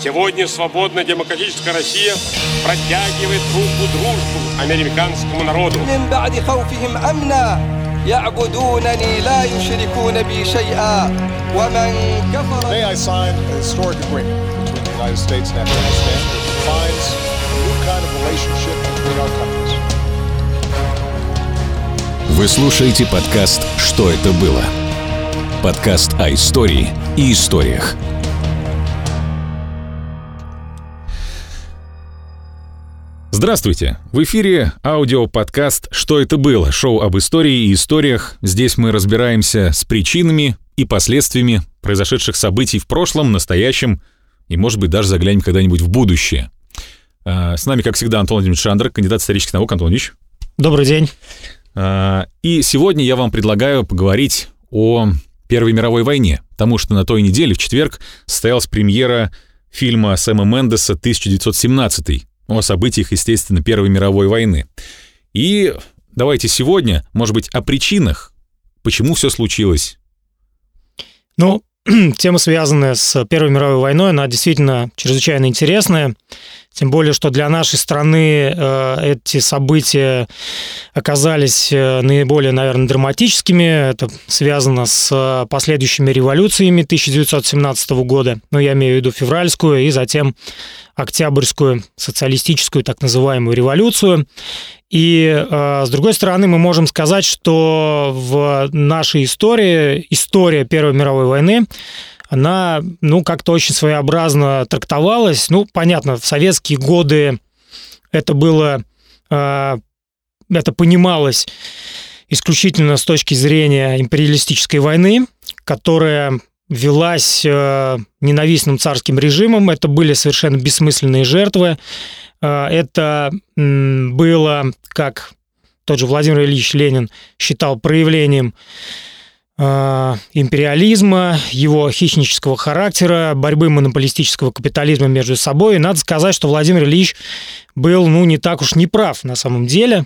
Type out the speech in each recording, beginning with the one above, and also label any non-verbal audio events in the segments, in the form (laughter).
Сегодня свободная демократическая Россия протягивает руку дружбу американскому народу. يعبدونني لا يشركون بي شيئا ومن كفر May I sign a historic agreement between the United States and Afghanistan that defines a new kind of relationship between our countries. Вы слушаете подкаст «Что это было?» Подкаст о истории и историях. Здравствуйте! В эфире аудиоподкаст «Что это было?» Шоу об истории и историях. Здесь мы разбираемся с причинами и последствиями произошедших событий в прошлом, настоящем и, может быть, даже заглянем когда-нибудь в будущее. А, с нами, как всегда, Антон Владимирович Шандр, кандидат исторических наук. Антон Ильич. Добрый день. А, и сегодня я вам предлагаю поговорить о Первой мировой войне, потому что на той неделе, в четверг, состоялась премьера фильма Сэма Мендеса «1917», о событиях, естественно, Первой мировой войны. И давайте сегодня, может быть, о причинах, почему все случилось. Ну, (clears throat) тема, связанная с Первой мировой войной, она действительно чрезвычайно интересная. Тем более, что для нашей страны э, эти события оказались э, наиболее, наверное, драматическими. Это связано с последующими революциями 1917 года. Ну, я имею в виду февральскую и затем Октябрьскую социалистическую так называемую революцию. И э, с другой стороны, мы можем сказать, что в нашей истории, история Первой мировой войны, она, ну, как-то очень своеобразно трактовалась. Ну, понятно, в советские годы это было, э, это понималось исключительно с точки зрения империалистической войны, которая велась э, ненавистным царским режимом. Это были совершенно бессмысленные жертвы. Э, это было, как тот же Владимир Ильич Ленин считал проявлением э, империализма, его хищнического характера, борьбы монополистического капитализма между собой. И надо сказать, что Владимир Ильич был, ну, не так уж неправ на самом деле.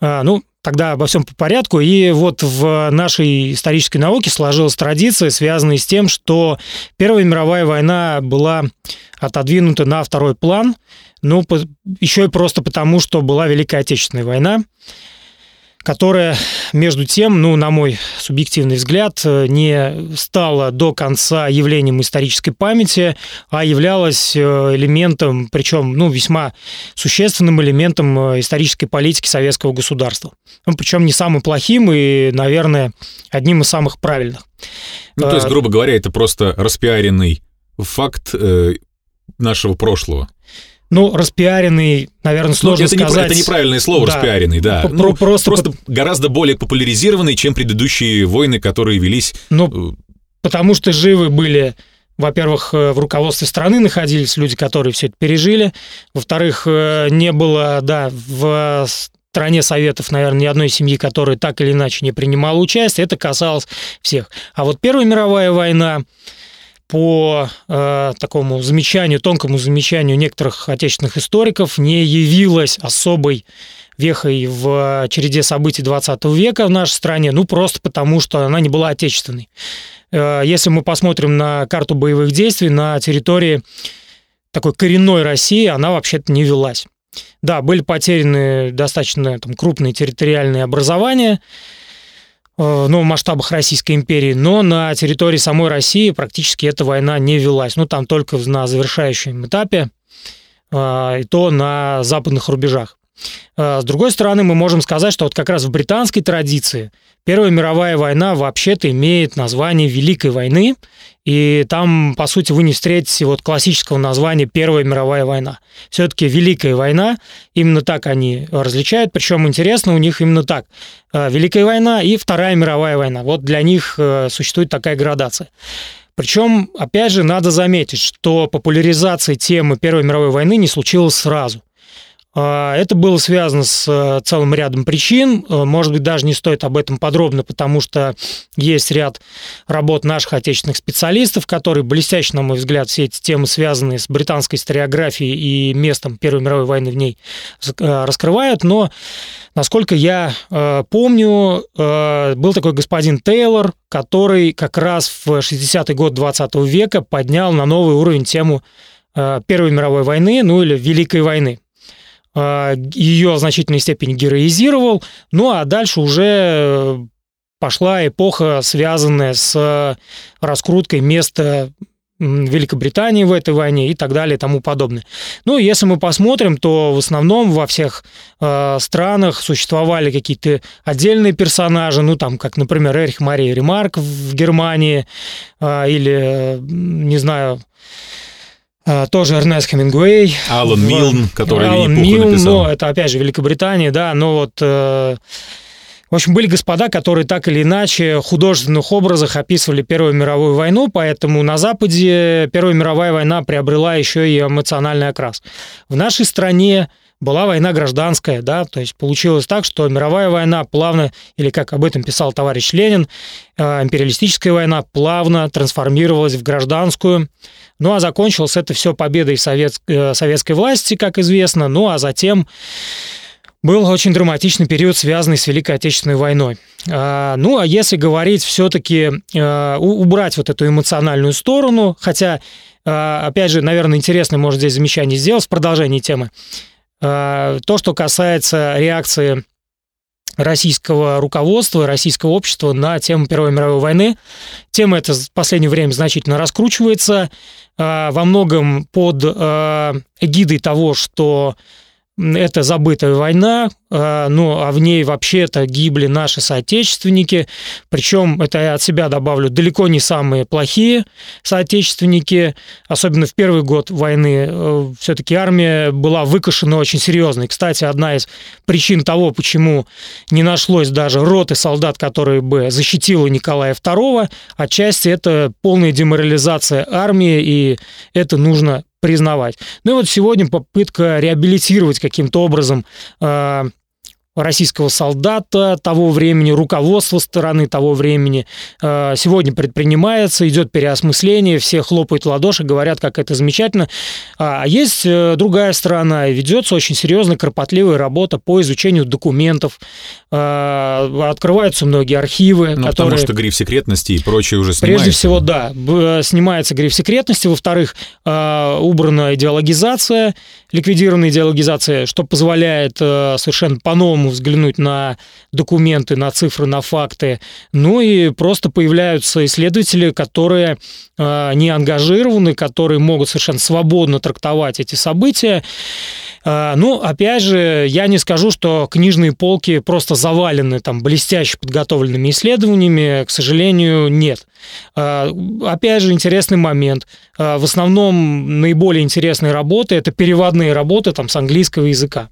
А, ну, тогда обо всем по порядку. И вот в нашей исторической науке сложилась традиция, связанная с тем, что Первая мировая война была отодвинута на второй план, ну, еще и просто потому, что была Великая Отечественная война которая, между тем, ну, на мой субъективный взгляд, не стала до конца явлением исторической памяти, а являлась э, элементом, причем, ну, весьма существенным элементом э, исторической политики советского государства. Ну, причем не самым плохим и, наверное, одним из самых правильных. Ну, то есть, э, грубо говоря, это просто распиаренный факт нашего прошлого. Ну, распиаренный, наверное, сложно ну, это сказать. Не, это неправильное слово, да. распиаренный, да. Про, ну, просто просто по... гораздо более популяризированный, чем предыдущие войны, которые велись. Ну, потому что живы были во-первых, э, в руководстве страны находились люди, которые все это пережили. Во-вторых, э, не было, да, в стране Советов, наверное, ни одной семьи, которая так или иначе не принимала участие. Это касалось всех. А вот Первая мировая война, по э, такому замечанию, тонкому замечанию некоторых отечественных историков, не явилась особой вехой в череде событий 20 века в нашей стране, ну просто потому, что она не была отечественной. Э, если мы посмотрим на карту боевых действий на территории такой коренной России, она вообще-то не велась. Да, были потеряны достаточно там, крупные территориальные образования, ну, в масштабах Российской империи, но на территории самой России практически эта война не велась. Ну, там только на завершающем этапе, э, и то на западных рубежах. Э, с другой стороны, мы можем сказать, что вот как раз в британской традиции Первая мировая война вообще-то имеет название Великой войны, и там, по сути, вы не встретите вот классического названия Первая мировая война. Все-таки Великая война, именно так они различают, причем интересно у них именно так. Э, Великая война и Вторая мировая война. Вот для них э, существует такая градация. Причем, опять же, надо заметить, что популяризация темы Первой мировой войны не случилась сразу. А, это было связано с э, целым рядом причин. Э, может быть, даже не стоит об этом подробно, потому что есть ряд работ наших отечественных специалистов, которые блестяще, на мой взгляд, все эти темы, связанные с британской историографией и местом Первой мировой войны в ней, э, раскрывают. Но, насколько я помню, был такой господин Тейлор, который как раз в 60-й год 20 века поднял на новый уровень тему Первой мировой войны, ну или Великой войны. Ее в значительной степени героизировал, ну а дальше уже пошла эпоха, связанная с раскруткой места Великобритании в этой войне и так далее и тому подобное. Ну, если мы посмотрим, то в основном во всех э, странах существовали какие-то отдельные персонажи, ну, там, как, например, Эрих Мария Ремарк в Германии, э, или, не знаю, э, тоже Эрнест Хемингуэй. Алан Милн, который Алан Милн, но ну, это, опять же, Великобритания, да, но вот... Э, в общем, были господа, которые так или иначе в художественных образах описывали Первую мировую войну, поэтому на Западе Первая мировая война приобрела еще и эмоциональный окрас. В нашей стране была война гражданская, да, то есть получилось так, что мировая война плавно, или как об этом писал товарищ Ленин, э, империалистическая война плавно трансформировалась в гражданскую, ну а закончилось это все победой совет, э, советской власти, как известно, ну а затем был очень драматичный период, связанный с Великой Отечественной войной. А, ну, а если говорить все-таки, а, убрать вот эту эмоциональную сторону, хотя, опять же, наверное, интересно, может, здесь замечание сделать в продолжении темы, то, что касается реакции российского руководства, российского общества на тему Первой мировой войны. Тема эта в последнее время значительно раскручивается, во многом под эгидой того, что это забытая война, а, ну, а в ней вообще-то гибли наши соотечественники, причем, это я от себя добавлю, далеко не самые плохие соотечественники, особенно в первый год войны, э, все-таки армия была выкашена очень серьезно. И, кстати, одна из причин того, почему не нашлось даже роты солдат, которые бы защитила Николая II, отчасти это полная деморализация армии, и это нужно признавать. Ну и вот сегодня попытка реабилитировать каким-то образом э, российского солдата того времени, руководство стороны того времени. Э, сегодня предпринимается, идет переосмысление, все хлопают в ладоши, говорят, как это замечательно. А есть э, другая сторона, ведется очень серьезная, кропотливая работа по изучению документов, э, открываются многие архивы, ну, которые... потому что гриф секретности и прочее уже снимается. Прежде всего, да, снимается гриф секретности, во-вторых, убрана идеологизация, ликвидирована идеологизация, что позволяет совершенно по-новому по-другому взглянуть на документы, на цифры, на факты. Ну и просто появляются исследователи, которые э, не ангажированы, которые могут совершенно свободно трактовать эти события. Э, ну, опять же, я не скажу, что книжные полки просто завалены там блестяще подготовленными исследованиями, к сожалению, нет. Э, опять же, интересный момент. Э, в основном наиболее интересные работы – это переводные работы там, с английского языка.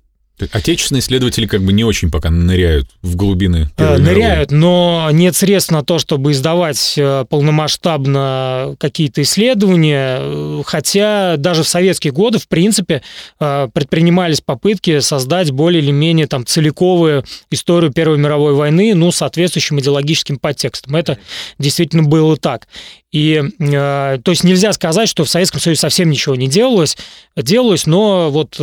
Отечественные исследователи как бы не очень пока ныряют в глубины. Первой ныряют, мировой. но нет средств на то, чтобы издавать э, полномасштабно какие-то исследования, хотя даже в советские годы, в принципе, э, предпринимались попытки создать более или менее там целиковую историю Первой мировой войны, ну, соответствующим идеологическим подтекстом. Это действительно было так. И, э, то есть нельзя сказать, что в Советском Союзе совсем ничего не делалось, делалось, но вот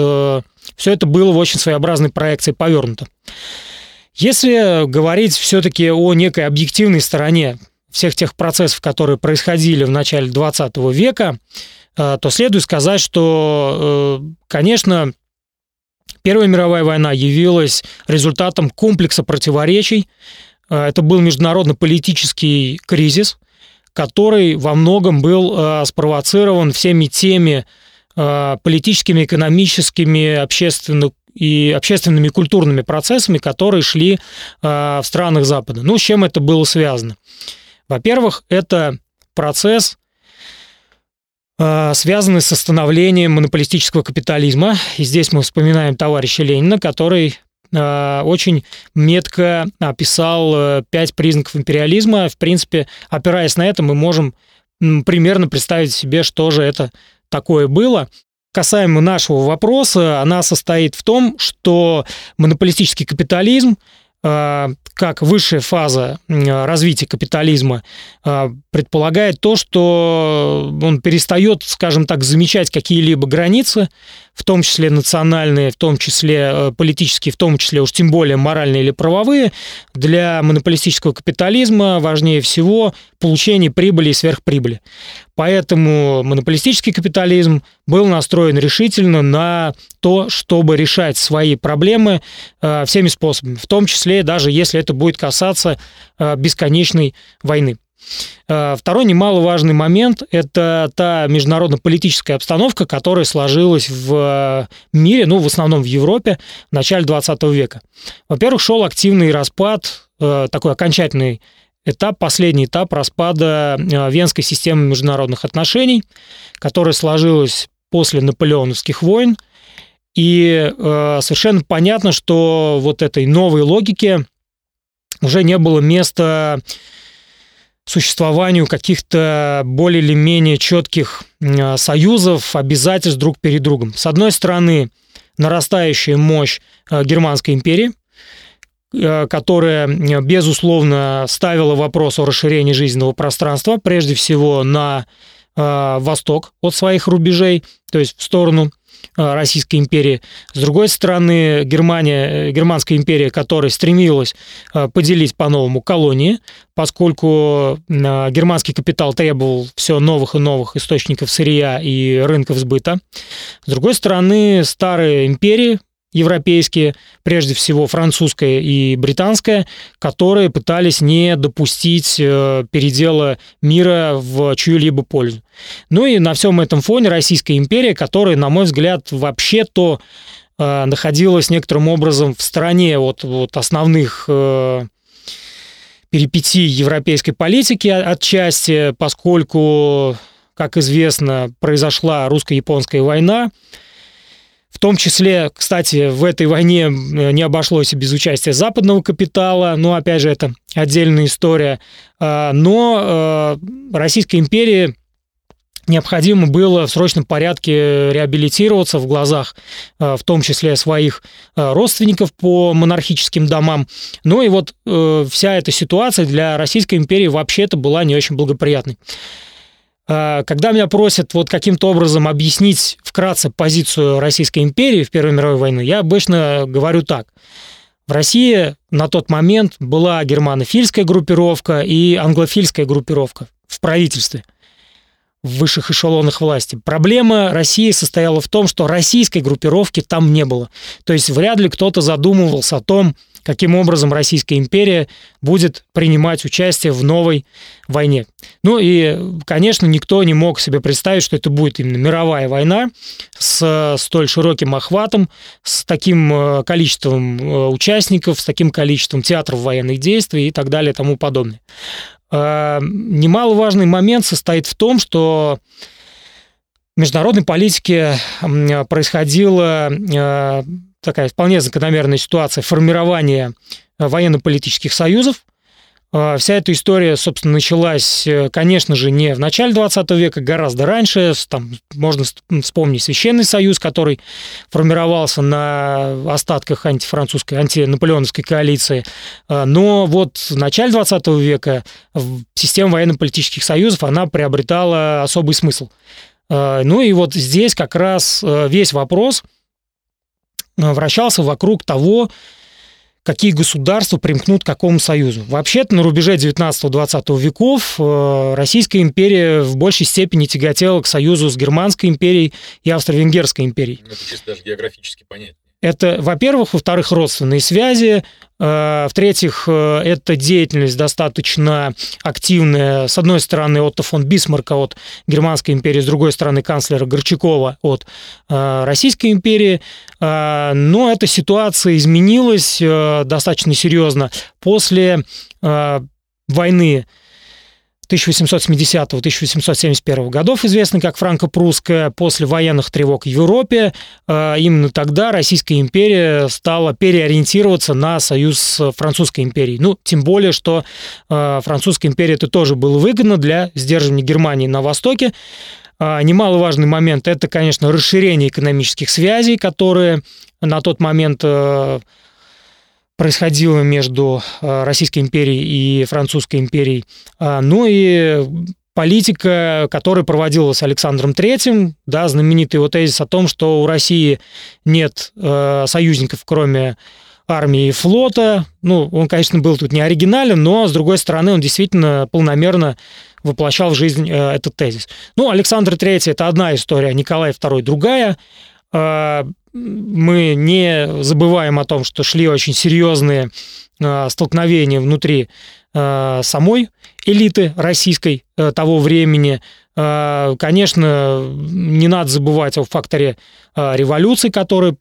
все это было в очень своеобразной проекции повернуто. Если говорить все-таки о некой объективной стороне всех тех процессов, которые происходили в начале 20 века, э, то следует сказать, что, э, конечно, Первая мировая война явилась результатом комплекса противоречий. Э, это был международно-политический кризис, который во многом был спровоцирован всеми теми политическими, экономическими, общественными и общественными культурными процессами, которые шли э, в странах Запада. Ну, с чем это было связано? Во-первых, это процесс, э, связанный с становлением монополистического капитализма. И здесь мы вспоминаем товарища Ленина, который очень метко описал пять признаков империализма. В принципе, опираясь на это, мы можем примерно представить себе, что же это такое было. Касаемо нашего вопроса, она состоит в том, что монополистический капитализм э, как высшая фаза развития капитализма э, предполагает то, что он перестает, скажем так, замечать какие-либо границы, в том числе национальные, в том числе э, политические, в том числе уж тем более моральные или правовые, для монополистического капитализма важнее всего получение прибыли и сверхприбыли. Поэтому монополистический капитализм был настроен решительно на то, чтобы решать свои проблемы э, всеми способами, в том числе даже если это будет касаться э, бесконечной войны. Э, второй немаловажный момент – это та международно-политическая обстановка, которая сложилась в мире, ну, в основном в Европе, в начале 20 века. Во-первых, шел активный распад, э, такой окончательный этап, последний этап распада э, Венской системы международных отношений, которая сложилась после наполеоновских войн. И совершенно понятно, что вот этой новой логике уже не было места существованию каких-то более или менее четких а, союзов, обязательств друг перед другом. С одной стороны, нарастающая мощь а, Германской империи, а, которая, безусловно, ставила вопрос о расширении жизненного пространства, прежде всего на восток от своих рубежей, то есть в сторону Российской империи. С другой стороны, Германия, э, Германская империя, которая стремилась э, поделить по-новому колонии, поскольку германский капитал требовал все новых и новых источников сырья и рынков сбыта. С другой стороны, старые империи, европейские, прежде всего французская и британская, которые пытались не допустить э, передела мира в чью-либо пользу. Ну и на всем этом фоне Российская империя, которая, на мой взгляд, вообще-то э, находилась некоторым образом в стороне от, от основных э, перипетий европейской политики отчасти, поскольку, как известно, произошла русско-японская война, в том числе, кстати, в этой войне э, не обошлось и без участия западного капитала, но, опять же, это отдельная история. А, но э, Российской империи необходимо было в срочном порядке реабилитироваться в глазах, э, в том числе своих родственников по монархическим домам. Ну и вот вся эта ситуация для Российской империи вообще-то была не очень благоприятной. А, когда меня просят вот каким-то образом объяснить вкратце позицию Российской империи в Первой мировой войне, я обычно говорю так. В России на тот момент была германофильская группировка и англофильская группировка в правительстве в высших эшелонах власти. Проблема России состояла в том, что российской группировки там не было. То есть вряд ли кто-то задумывался о том, каким образом Российская империя будет принимать участие в новой войне. Ну и, конечно, никто не мог себе представить, что это будет именно мировая война с столь широким охватом, с таким э, количеством э, участников, с таким количеством театров военных действий и так далее и тому подобное. Э, немаловажный момент состоит в том, что в международной политике происходила э, такая вполне закономерная ситуация формирования военно-политических союзов. Э, вся эта история, собственно, началась, конечно же, не в начале 20 века, гораздо раньше. Там можно вспомнить Священный Союз, который формировался на остатках антифранцузской, антинаполеоновской коалиции. Но вот в начале 20 века система военно-политических союзов, она приобретала особый смысл – Э, ну и вот здесь как раз э, весь вопрос э, вращался вокруг того, какие государства примкнут к какому союзу. Вообще-то на рубеже 19-20 веков Российская империя в большей степени тяготела к союзу с Германской империей и Австро-Венгерской империей. Это чисто даже географически понятно. Это, во-первых, во-вторых, родственные связи, э, в-третьих, э, это деятельность достаточно активная, с одной стороны, Отто фон Бисмарка от Германской империи, с другой стороны, канцлера Горчакова от э, Российской империи. Но эта ситуация изменилась достаточно серьезно после войны 1870-1871 годов, известный как франко-прусская, после военных тревог в Европе, э, именно тогда Российская империя стала переориентироваться на союз с Французской империей. Ну, тем более, что э, Французской империи это тоже было выгодно для сдерживания Германии на Востоке. Э, немаловажный момент – это, конечно, расширение экономических связей, которые на тот момент происходило между э, Российской империей и Французской империей. А, ну и политика, которая проводилась Александром III, да, знаменитый его тезис о том, что у России нет э, союзников, кроме армии и флота. Ну, он, конечно, был тут не оригинален, но, с другой стороны, он действительно полномерно воплощал в жизнь э, этот тезис. Ну, Александр III – это одна история, Николай II – другая. Э, мы не забываем о том, что шли очень серьезные э, столкновения внутри э, самой элиты российской э, того времени. Э, конечно, не надо забывать о факторе э, революции, которая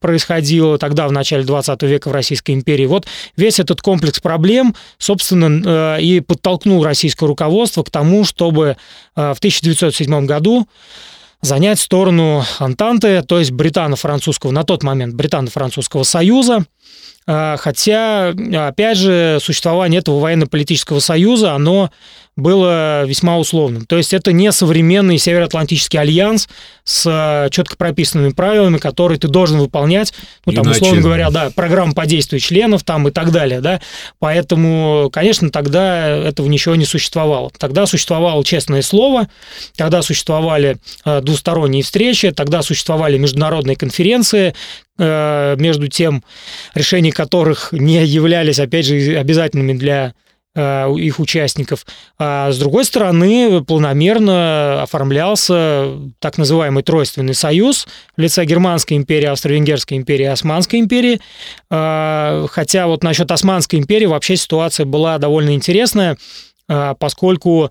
происходила тогда, в начале 20 века в Российской империи. Вот весь этот комплекс проблем, собственно, и подтолкнул российское руководство к тому, чтобы в 1907 году занять сторону Антанты, то есть британо-французского, на тот момент британо-французского союза, хотя, опять же, существование этого военно-политического союза, оно было весьма условным. То есть это не современный Североатлантический альянс с э, четко прописанными правилами, которые ты должен выполнять, ну, там, Иначе... условно говоря, да, программа по действию членов там и так далее, да. Поэтому, конечно, тогда этого ничего не существовало. Тогда существовало честное слово, тогда существовали двусторонние встречи, тогда существовали международные конференции, между тем, решения которых не являлись, опять же, обязательными для Э, их участников. А с другой стороны, планомерно оформлялся так называемый Тройственный союз в лице Германской империи, Австро-Венгерской империи Османской империи. А, хотя вот насчет Османской империи вообще ситуация была довольно интересная, а, поскольку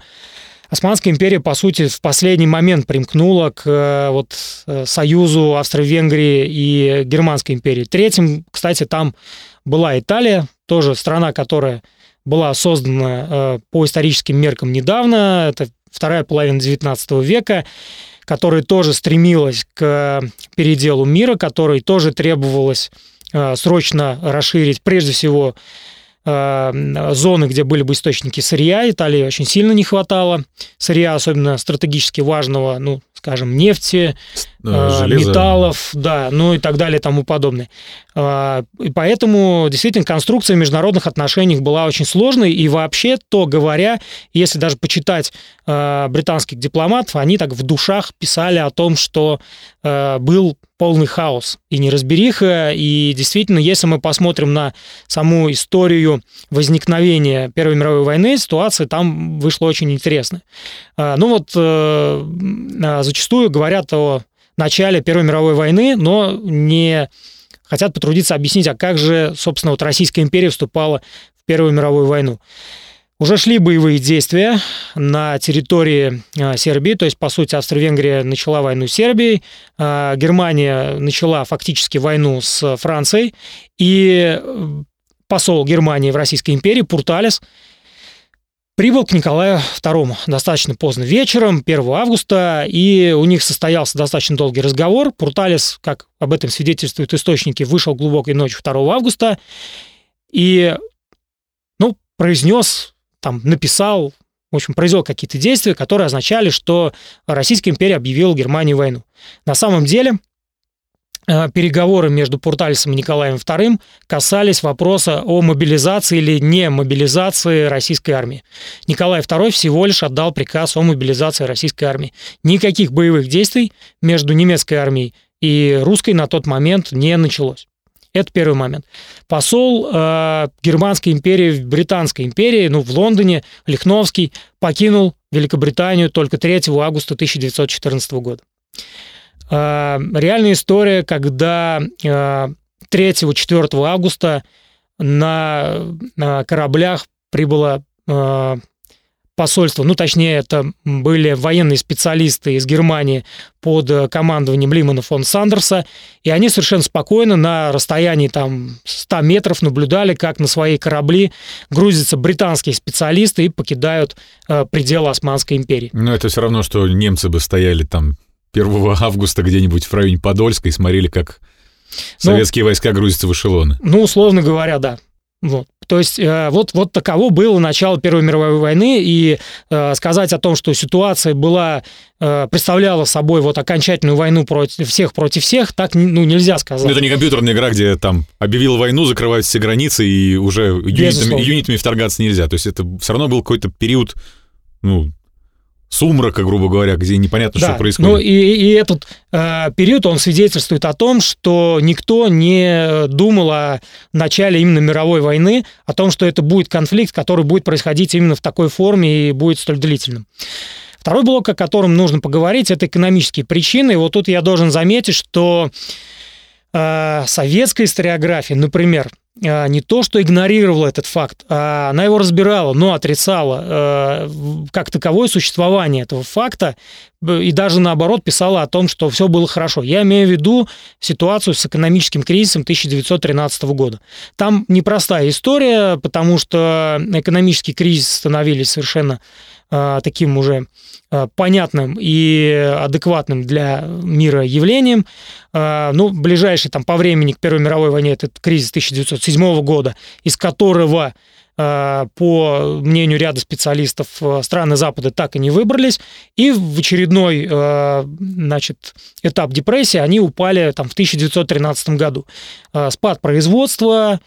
Османская империя, по сути, в последний момент примкнула к э, вот, э, союзу Австро-Венгрии и Германской империи. Третьим, кстати, там была Италия, тоже страна, которая была создана э, по историческим меркам недавно, это вторая половина XIX века, которая тоже стремилась к переделу мира, которой тоже требовалось срочно расширить, прежде всего, зоны, где были бы источники сырья. Италии очень сильно не хватало сырья, особенно стратегически важного, ну, скажем, нефти, э, Железо. металлов, да, ну и так далее и тому подобное. И поэтому действительно конструкция международных отношений была очень сложной, и вообще, то говоря, если даже почитать э, британских дипломатов, они так в душах писали о том, что э, был полный хаос и неразбериха, и действительно, если мы посмотрим на саму историю возникновения Первой мировой войны, ситуация там вышла очень интересная. Ну вот зачастую говорят о начале Первой мировой войны, но не хотят потрудиться объяснить, а как же, собственно, вот Российская империя вступала в Первую мировую войну. Уже шли боевые действия на территории а, Сербии, то есть, по сути, Австро-Венгрия начала войну с Сербией, а, Германия начала фактически войну с Францией, и посол Германии в Российской империи Пурталес Прибыл к Николаю II достаточно поздно вечером, 1 августа, и у них состоялся достаточно долгий разговор. Пурталис, как об этом свидетельствуют источники, вышел глубокой ночью 2 августа и, ну, произнес, там, написал, в общем, произвел какие-то действия, которые означали, что Российская империя объявила Германии войну. На самом деле, Э, переговоры между Пуртальсом и Николаем II касались вопроса о мобилизации или не мобилизации российской армии. Николай II всего лишь отдал приказ о мобилизации российской армии. Никаких боевых действий между немецкой армией и русской на тот момент не началось. Это первый момент. Посол э, Германской империи в Британской империи, ну, в Лондоне, Лихновский, покинул Великобританию только 3 августа 1914 года. А, реальная история, когда 3-4 а, августа на, на кораблях прибыло а, посольство, ну, точнее, это были военные специалисты из Германии под командованием Лимана фон Сандерса, и они совершенно спокойно на расстоянии там 100 метров наблюдали, как на свои корабли грузятся британские специалисты и покидают э, пределы Османской империи. Но это все равно, что немцы бы стояли там 1 августа где-нибудь в районе Подольска и смотрели, как ну, советские войска грузятся в эшелоны. Ну, условно говоря, да. Вот. То есть э, вот, вот таково было начало Первой мировой войны, и э, сказать о том, что ситуация была, э, представляла собой вот окончательную войну против всех против всех, так ну, нельзя сказать. Ну, это не компьютерная игра, где там объявил войну, закрывают все границы, и уже юнитами, юнитами вторгаться нельзя. То есть это все равно был какой-то период ну, сумрака, грубо говоря, где непонятно, да, что происходит. Ну и, и этот э, период, он свидетельствует о том, что никто не думал о начале именно мировой войны, о том, что это будет конфликт, который будет происходить именно в такой форме и будет столь длительным. Второй блок, о котором нужно поговорить, это экономические причины. И вот тут я должен заметить, что э, советская историография, например, не то, что игнорировала этот факт, а она его разбирала, но отрицала э, как таковое существование этого факта и даже наоборот писала о том, что все было хорошо. Я имею в виду ситуацию с экономическим кризисом 1913 года. Там непростая история, потому что экономический кризис становились совершенно таким уже Э, понятным и адекватным для мира явлением. Э, ну, ближайший там по времени к Первой мировой войне этот кризис 1907 года, из которого по мнению ряда специалистов, страны Запада так и не выбрались. И в очередной значит, этап депрессии они упали там, в 1913 году. Спад производства,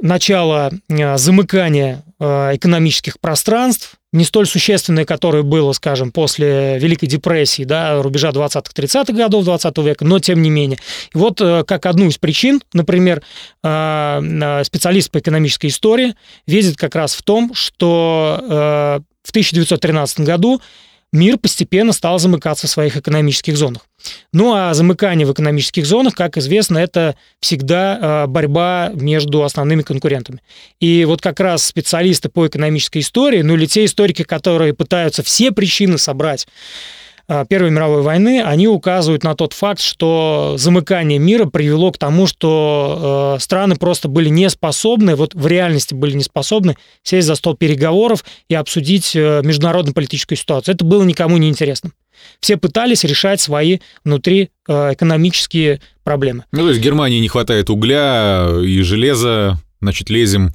начало замыкания экономических пространств, не столь существенное, которое было, скажем, после Великой депрессии, да, рубежа 20-30-х годов 20 века, но тем не менее. И вот э, как одну из причин, например, э, э, специалист по экономической истории видит как раз в том, что в 1913 году мир постепенно стал замыкаться в своих экономических зонах. Ну а замыкание в экономических зонах, как известно, это всегда а, борьба между основными конкурентами. И вот как раз специалисты по экономической истории, ну или те историки, которые пытаются все причины собрать Первой мировой войны, они указывают на тот факт, что замыкание мира привело к тому, что э, страны просто были не способны, вот в реальности были не способны сесть за стол переговоров и обсудить э, международно-политическую ситуацию. Это было никому не интересно. Все пытались решать свои внутри э, экономические проблемы. Ну, то есть Германии не хватает угля и железа, значит, лезем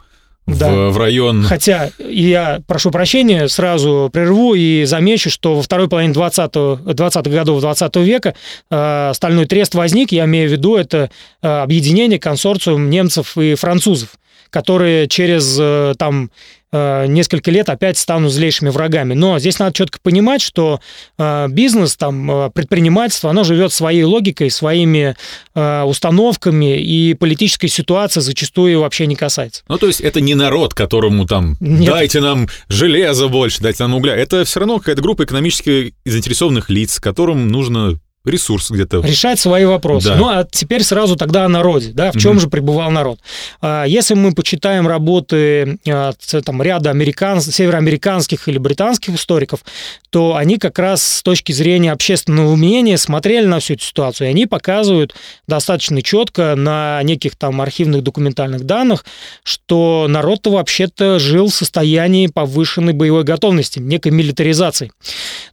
да. в, в район. Хотя я прошу прощения, сразу прерву и замечу, что во второй половине 20-х 20 годов 20 века э, стальной трест возник, я имею в виду, это э, объединение, консорциум немцев и французов которые через э, там Э, несколько лет опять станут злейшими врагами. Но здесь надо четко понимать, что э, бизнес, там, э, предпринимательство, оно живет своей логикой, своими установками, и политической ситуации зачастую вообще не касается. Ну, то есть это не народ, которому там Нет. дайте нам железа больше, дайте нам угля. Это все равно какая-то группа экономически заинтересованных лиц, которым нужно ресурс где-то. Решать свои вопросы. Да. Ну, а теперь сразу тогда о народе, да, в чем угу. же пребывал народ. А, если мы почитаем работы а, там, ряда американ... североамериканских или британских историков, то они как раз с точки зрения общественного мнения смотрели на всю эту ситуацию, и они показывают достаточно четко на неких там архивных документальных данных, что народ-то вообще-то жил в состоянии повышенной боевой готовности, некой милитаризации.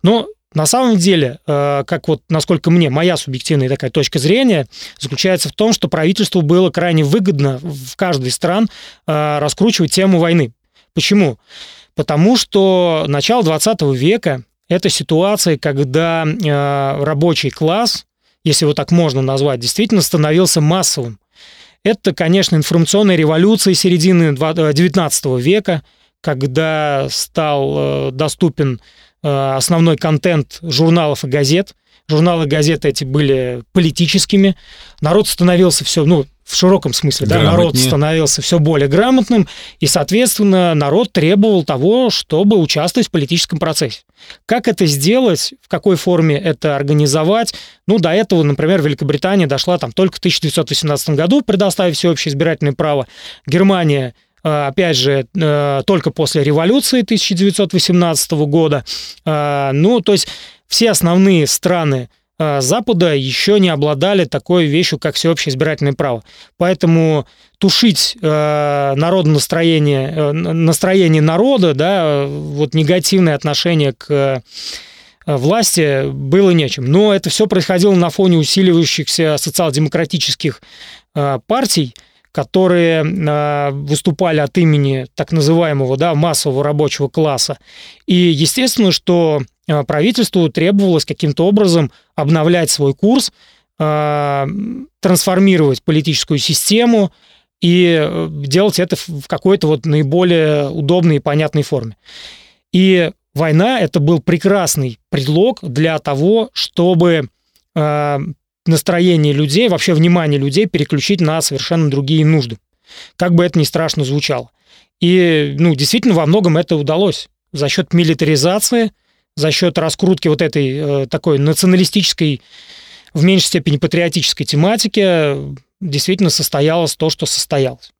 Но на самом деле, э, как вот, насколько мне, моя субъективная такая точка зрения, заключается в том, что правительству было крайне выгодно в каждой из стран э, раскручивать тему войны. Почему? Потому что начало 20 века – это ситуация, когда э, рабочий класс, если его так можно назвать, действительно становился массовым. Это, конечно, информационная революция середины 19 века, когда стал доступен основной контент журналов и газет. Журналы и газеты эти были политическими. Народ становился все, ну, в широком смысле, да, народ становился все более грамотным, и, соответственно, народ требовал того, чтобы участвовать в политическом процессе. Как это сделать, в какой форме это организовать? Ну, до этого, например, Великобритания дошла там только в 1918 году, предоставив всеобщее избирательное право. Германия Э, опять же, э, только после революции 1918 года. Э, ну, то есть все основные страны Запада еще не обладали такой вещью, как всеобщее избирательное право. Поэтому тушить народное настроение, настроение народа, да, вот негативное отношение к власти было нечем. Но это все происходило на фоне усиливающихся социал-демократических партий, которые э, выступали от имени так называемого да, массового рабочего класса. И естественно, что э, правительству требовалось каким-то образом обновлять свой курс, э, трансформировать политическую систему и делать это в какой-то вот наиболее удобной и понятной форме. И война это был прекрасный предлог для того, чтобы настроение людей, вообще внимание людей переключить на совершенно другие нужды. Как бы это ни страшно звучало. И, ну, действительно, во многом это удалось. За счет милитаризации, за счет раскрутки вот этой э, такой националистической, в меньшей степени патриотической тематики, действительно состоялось то, что состоялось.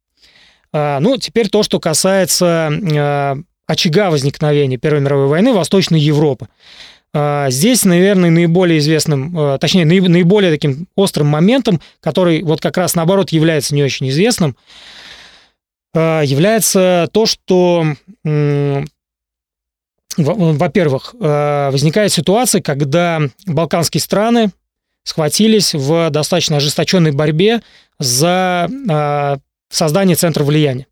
А, ну, теперь то, что касается а, очага возникновения Первой мировой войны Восточной Европы. А, здесь, наверное, наиболее известным, точнее, наиболее таким острым моментом, который вот как раз наоборот является не очень известным, является то, что, во-первых, возникает ситуация, когда балканские страны схватились в достаточно ожесточенной борьбе за создание центра влияния.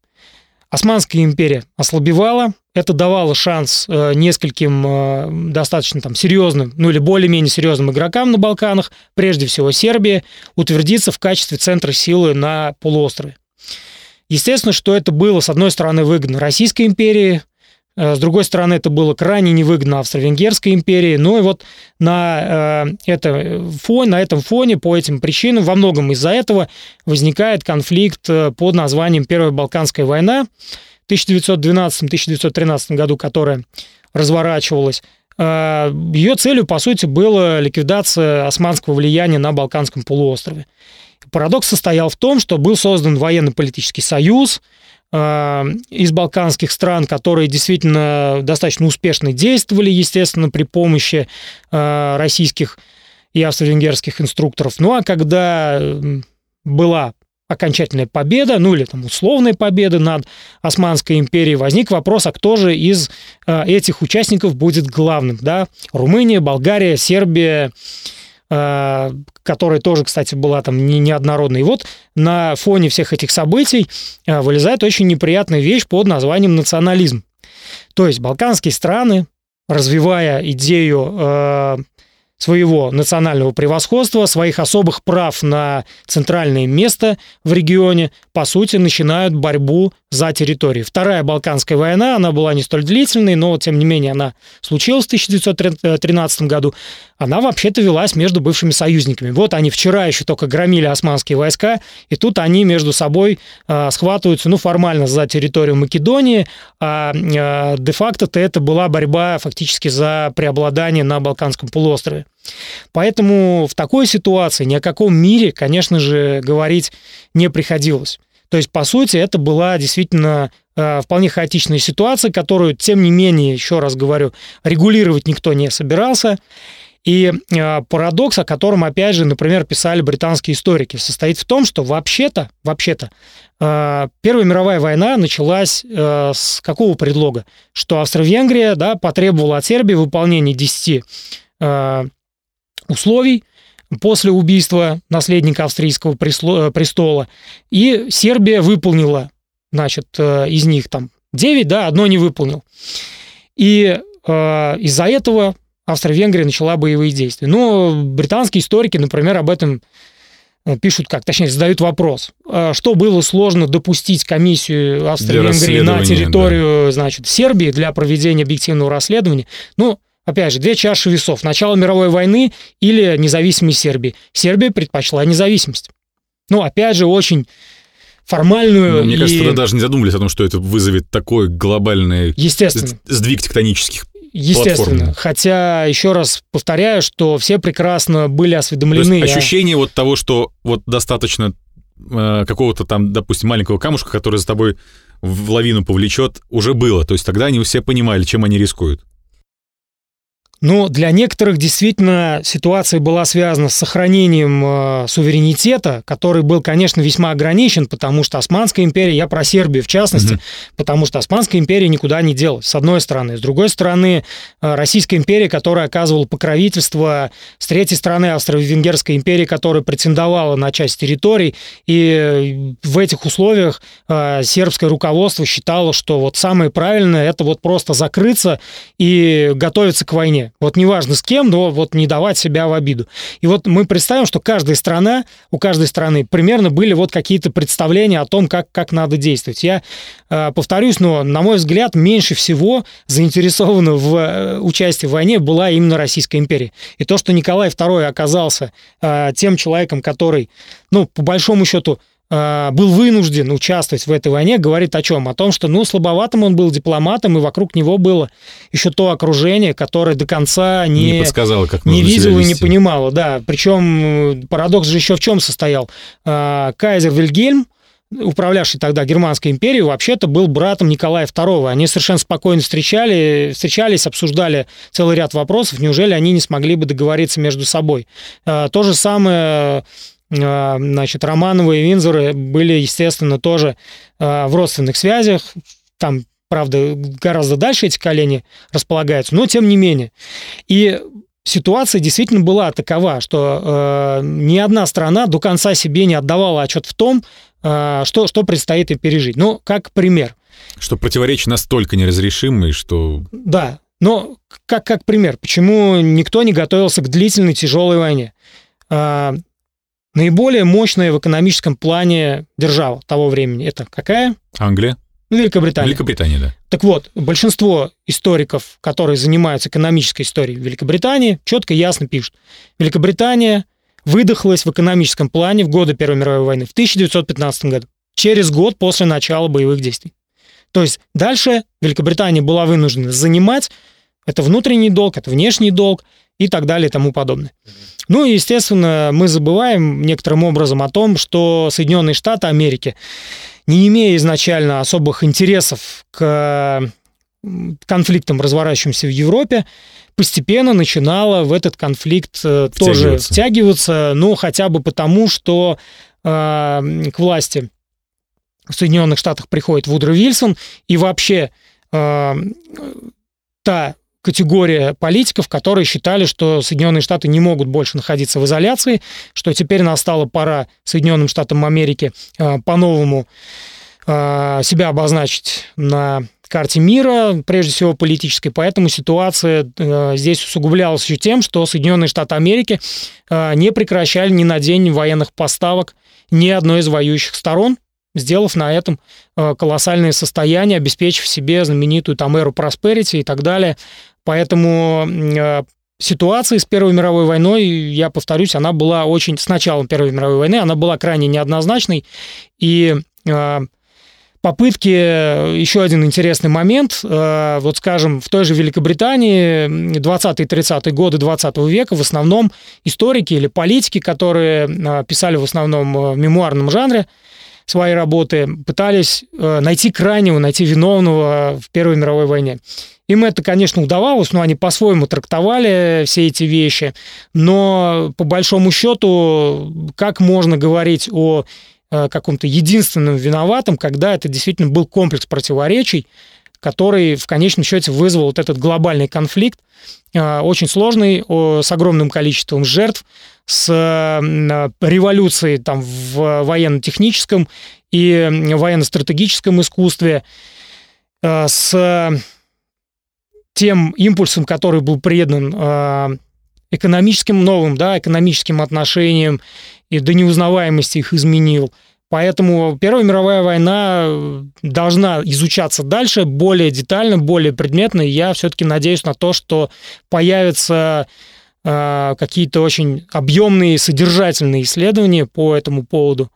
Османская империя ослабевала, это давало шанс э, нескольким э, достаточно там серьезным, ну или более-менее серьезным игрокам на Балканах, прежде всего Сербии, утвердиться в качестве центра силы на полуострове. Естественно, что это было, с одной стороны, выгодно Российской империи, Э, с другой стороны, это было крайне невыгодно Австро-Венгерской империи. Ну и вот на, э, это фоне, на этом фоне, по этим причинам, во многом из-за этого возникает конфликт под названием Первая Балканская война 1912-1913 году, которая разворачивалась. Ее целью, по сути, была ликвидация османского влияния на Балканском полуострове. Парадокс состоял в том, что был создан военно-политический союз – Э, из балканских стран, которые действительно достаточно успешно действовали, естественно, при помощи э, российских и австро-венгерских инструкторов. Ну а когда была окончательная победа, ну или там условная победа над Османской империей, возник вопрос, а кто же из э, этих участников будет главным, да? Румыния, Болгария, Сербия, Э, которая тоже, кстати, была там не неоднородной. И вот на фоне всех этих событий э, вылезает очень неприятная вещь под названием национализм. То есть балканские страны, развивая идею своего национального превосходства, своих особых прав на центральное место в регионе, по сути, начинают борьбу за территорию. Вторая Балканская война, она была не столь длительной, но, тем не менее, она случилась в 1913 году. Она вообще-то велась между бывшими союзниками. Вот они вчера еще только громили османские войска, и тут они между собой э, схватываются, ну, формально за территорию Македонии, а э, де-факто-то это была борьба фактически за преобладание на Балканском полуострове. Поэтому в такой ситуации ни о каком мире, конечно же, говорить не приходилось. То есть, по сути, это была действительно э, вполне хаотичная ситуация, которую, тем не менее, еще раз говорю, регулировать никто не собирался. И э, парадокс, о котором, опять же, например, писали британские историки, состоит в том, что вообще-то, вообще-то, э, Первая мировая война началась с какого предлога? Что Австро-Венгрия да, потребовала от Сербии выполнения 10 э, условий после убийства наследника австрийского э, престола. И Сербия выполнила, значит, э, из них там 9, да, одно не выполнил. И э, из-за этого Австро-Венгрия начала боевые действия. Но британские историки, например, об этом э, пишут как, точнее, задают вопрос, что было сложно допустить комиссию Австро-Венгрии на территорию, да. значит, Сербии для проведения объективного расследования. Ну, Опять же, две чаши весов. Начало мировой войны или независимость Сербии. Сербия предпочла независимость. Ну, опять же, очень формальную. Ну, мне и... кажется, тогда даже не задумывались о том, что это вызовет такой глобальный Естественно. сдвиг тектонических Естественно. платформ. Хотя, еще раз повторяю, что все прекрасно были осведомлены. То есть ощущение вот того, что вот достаточно э, какого-то там, допустим, маленького камушка, который за тобой в лавину повлечет, уже было. То есть тогда они все понимали, чем они рискуют. Но для некоторых действительно ситуация была связана с сохранением э, суверенитета, который был, конечно, весьма ограничен, потому что Османская империя, я про Сербию в частности, угу. потому что Османская империя никуда не делась, с одной стороны. С другой стороны, э, Российская империя, которая оказывала покровительство, с третьей стороны, Австро-Венгерская империя, которая претендовала на часть территорий, и в этих условиях э, сербское руководство считало, что вот самое правильное это вот просто закрыться и готовиться к войне. Вот неважно с кем, но вот не давать себя в обиду. И вот мы представим, что каждая страна, у каждой страны примерно были вот какие-то представления о том, как, как надо действовать. Я э, повторюсь, но, на мой взгляд, меньше всего заинтересована в э, участии в войне была именно Российская империя. И то, что Николай II оказался э, тем человеком, который, ну, по большому счету, был вынужден участвовать в этой войне, говорит о чем? О том, что, ну, слабоватым он был дипломатом, и вокруг него было еще то окружение, которое до конца не, не подсказало, как не видело и не понимало. Да, причем э, парадокс же еще в чем состоял? А, Кайзер Вильгельм, управлявший тогда Германской империей, вообще-то был братом Николая II. Они совершенно спокойно встречали, встречались, обсуждали целый ряд вопросов. Неужели они не смогли бы договориться между собой? То же самое значит, Романовы и Винзоры были, естественно, тоже а, в родственных связях. Там, правда, гораздо дальше эти колени располагаются, но тем не менее. И ситуация действительно была такова, что э, ни одна страна до конца себе не отдавала отчет в том, э, что, что предстоит им пережить. Ну, как пример. Что противоречие настолько неразрешимые, что... Да, но как, как пример, почему никто не готовился к длительной тяжелой войне? Наиболее мощная в экономическом плане держава того времени это какая? Англия. Ну, Великобритания. Великобритания, да. Так вот, большинство историков, которые занимаются экономической историей Великобритании, четко и ясно пишут. Великобритания выдохлась в экономическом плане в годы Первой мировой войны в 1915 году, через год после начала боевых действий. То есть дальше Великобритания была вынуждена занимать это внутренний долг, это внешний долг и так далее и тому подобное. Ну и, естественно, мы забываем некоторым образом о том, что Соединенные Штаты Америки, не имея изначально особых интересов к конфликтам, разворачивающимся в Европе, постепенно начинала в этот конфликт э, тоже втягиваться, ну, хотя бы потому, что э, к власти в Соединенных Штатах приходит Вудро Вильсон, и вообще э, та категория политиков, которые считали, что Соединенные Штаты не могут больше находиться в изоляции, что теперь настала пора Соединенным Штатам Америки э, по-новому э, себя обозначить на карте мира, прежде всего политической, поэтому ситуация э, здесь усугублялась еще тем, что Соединенные Штаты Америки не прекращали ни на день военных поставок ни одной из воюющих сторон, сделав на этом колоссальное состояние, обеспечив себе знаменитую там эру просперити и так далее, Поэтому э, ситуация с Первой мировой войной, я повторюсь, она была очень... С началом Первой мировой войны она была крайне неоднозначной, и э, попытки, еще один интересный момент, э, вот скажем, в той же Великобритании 20-30-е годы 20 века в основном историки или политики, которые писали в основном в мемуарном жанре, свои работы, пытались найти крайнего, найти виновного в Первой мировой войне. Им это, конечно, удавалось, но они по-своему трактовали все эти вещи. Но по большому счету, как можно говорить о э, каком-то единственном виноватом, когда это действительно был комплекс противоречий, который в конечном счете вызвал вот этот глобальный конфликт, э, очень сложный, с огромным количеством жертв, с э, революцией там, в военно-техническом и военно-стратегическом искусстве, с тем импульсом, который был предан э, экономическим новым, да, экономическим отношениям и до неузнаваемости их изменил. Поэтому Первая мировая война должна изучаться дальше, более детально, более предметно. И я все-таки надеюсь на то, что появятся э, какие-то очень объемные, содержательные исследования по этому поводу.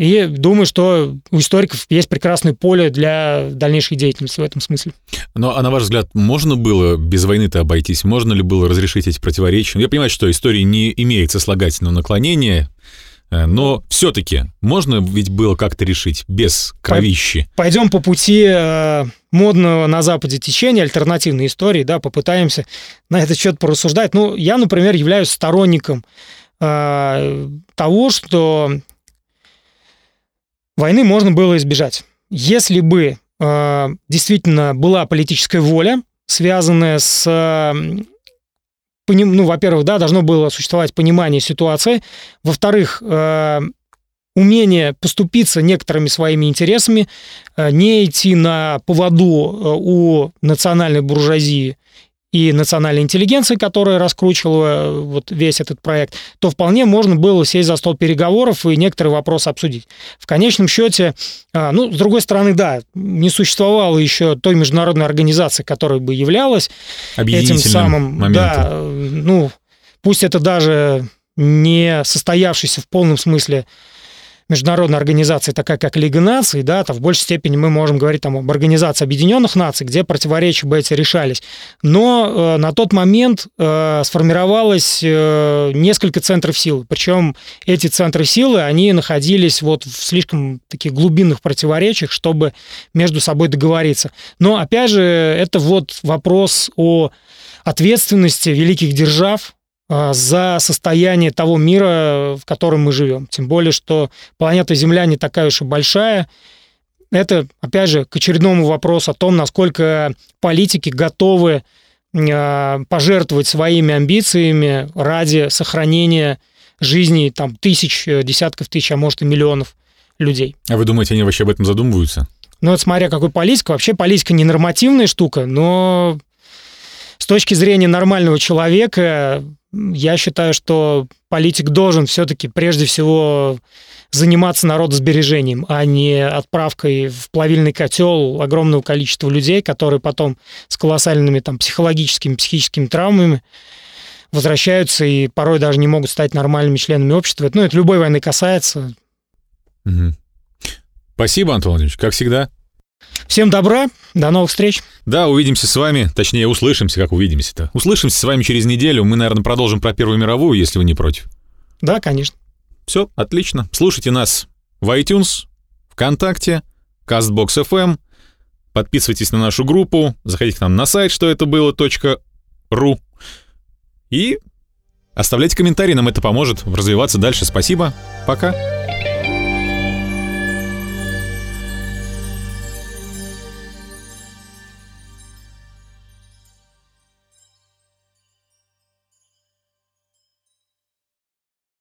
И думаю, что у историков есть прекрасное поле для дальнейшей деятельности в этом смысле. Но, а на ваш взгляд, можно было без войны-то обойтись? Можно ли было разрешить эти противоречия? Я понимаю, что история не имеет сослагательного наклонения, э, но все-таки можно ведь было как-то решить без кровищи. Пойдем по пути э, модного на Западе течения альтернативной истории, да, попытаемся на этот счет порассуждать. Ну, я, например, являюсь сторонником э, того, что войны можно было избежать. Если бы э, действительно была политическая воля, связанная с э, ну, во-первых, да, должно было существовать понимание ситуации, во-вторых, э, умение поступиться некоторыми своими интересами, э, не идти на поводу э, у национальной буржуазии и национальной интеллигенции, которая раскручивала вот весь этот проект, то вполне можно было сесть за стол переговоров и некоторые вопросы обсудить. В конечном счете, а, ну, с другой стороны, да, не существовало еще той международной организации, которая бы являлась этим самым... Моментом. Да, ну, пусть это даже не состоявшийся в полном смысле международная организация, такая как Лига наций, да, то в большей степени мы можем говорить там об Организации Объединенных Наций, где противоречия бы эти решались. Но э, на тот момент э, сформировалось э, несколько центров силы. Причем эти центры силы, они находились вот в слишком таких глубинных противоречиях, чтобы между собой договориться. Но, опять же, это вот вопрос о ответственности великих держав, за состояние того мира, в котором мы живем. Тем более, что планета Земля не такая уж и большая. Это, опять же, к очередному вопросу о том, насколько политики готовы а, пожертвовать своими амбициями ради сохранения жизни там, тысяч, десятков тысяч, а может и миллионов людей. А вы думаете, они вообще об этом задумываются? Ну, вот смотря какой политика. Вообще политика не нормативная штука, но с точки зрения нормального человека я считаю, что политик должен все-таки прежде всего заниматься народосбережением, а не отправкой в плавильный котел огромного количества людей, которые потом с колоссальными там, психологическими, психическими травмами возвращаются и порой даже не могут стать нормальными членами общества. Ну, это любой войны касается. Угу. Спасибо, Антон Владимирович, как всегда. Всем добра, до новых встреч. Да, увидимся с вами, точнее, услышимся, как увидимся-то. Услышимся с вами через неделю. Мы, наверное, продолжим про Первую мировую, если вы не против. Да, конечно. Все, отлично. Слушайте нас в iTunes, ВКонтакте, CastBox FM. Подписывайтесь на нашу группу, заходите к нам на сайт, что это было .ру. И оставляйте комментарии, нам это поможет развиваться дальше. Спасибо. Пока.